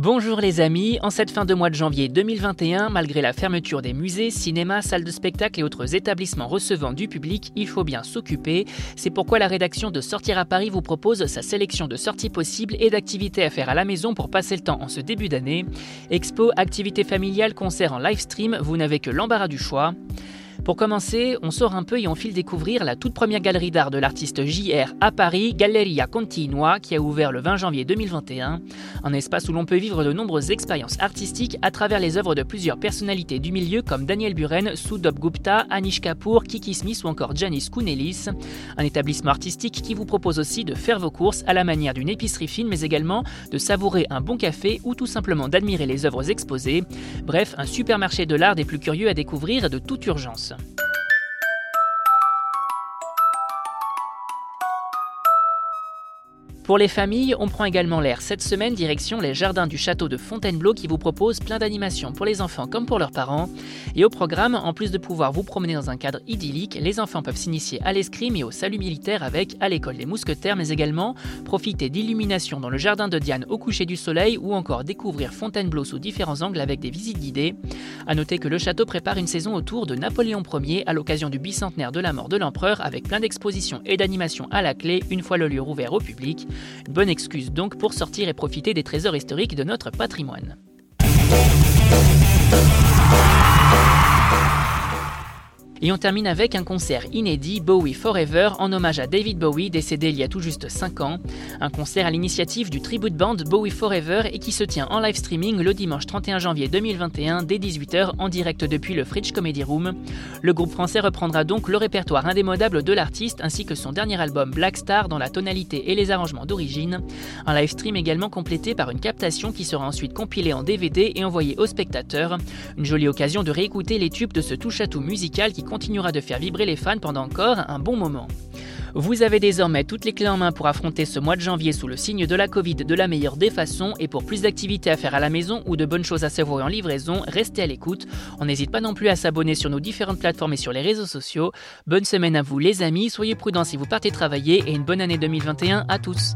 Bonjour les amis, en cette fin de mois de janvier 2021, malgré la fermeture des musées, cinémas, salles de spectacle et autres établissements recevant du public, il faut bien s'occuper. C'est pourquoi la rédaction de Sortir à Paris vous propose sa sélection de sorties possibles et d'activités à faire à la maison pour passer le temps en ce début d'année. Expo, activités familiales, concerts en live stream, vous n'avez que l'embarras du choix. Pour commencer, on sort un peu et on file découvrir la toute première galerie d'art de l'artiste JR à Paris, Galleria Continua, qui a ouvert le 20 janvier 2021. Un espace où l'on peut vivre de nombreuses expériences artistiques à travers les œuvres de plusieurs personnalités du milieu comme Daniel Buren, Sudop Gupta, Anish Kapoor, Kiki Smith ou encore Janice Kounelis. Un établissement artistique qui vous propose aussi de faire vos courses à la manière d'une épicerie fine, mais également de savourer un bon café ou tout simplement d'admirer les œuvres exposées. Bref, un supermarché de l'art des plus curieux à découvrir de toute urgence. Дэвиса. Pour les familles, on prend également l'air cette semaine direction les jardins du château de Fontainebleau qui vous propose plein d'animations pour les enfants comme pour leurs parents. Et au programme, en plus de pouvoir vous promener dans un cadre idyllique, les enfants peuvent s'initier à l'escrime et au salut militaire avec à l'école des mousquetaires, mais également profiter d'illumination dans le jardin de Diane au coucher du soleil ou encore découvrir Fontainebleau sous différents angles avec des visites guidées. A noter que le château prépare une saison autour de Napoléon Ier à l'occasion du bicentenaire de la mort de l'empereur avec plein d'expositions et d'animations à la clé une fois le lieu rouvert au public. Bonne excuse donc pour sortir et profiter des trésors historiques de notre patrimoine. Et on termine avec un concert inédit Bowie Forever en hommage à David Bowie décédé il y a tout juste 5 ans. Un concert à l'initiative du tribute band Bowie Forever et qui se tient en live streaming le dimanche 31 janvier 2021 dès 18h en direct depuis le Fridge Comedy Room. Le groupe français reprendra donc le répertoire indémodable de l'artiste ainsi que son dernier album Black Star dans la tonalité et les arrangements d'origine. Un live stream également complété par une captation qui sera ensuite compilée en DVD et envoyée aux spectateurs. Une jolie occasion de réécouter les tubes de ce touche-à-tout musical qui continuera de faire vibrer les fans pendant encore un bon moment. Vous avez désormais toutes les clés en main pour affronter ce mois de janvier sous le signe de la Covid de la meilleure des façons et pour plus d'activités à faire à la maison ou de bonnes choses à savourer en livraison, restez à l'écoute. On n'hésite pas non plus à s'abonner sur nos différentes plateformes et sur les réseaux sociaux. Bonne semaine à vous les amis, soyez prudents si vous partez travailler et une bonne année 2021 à tous.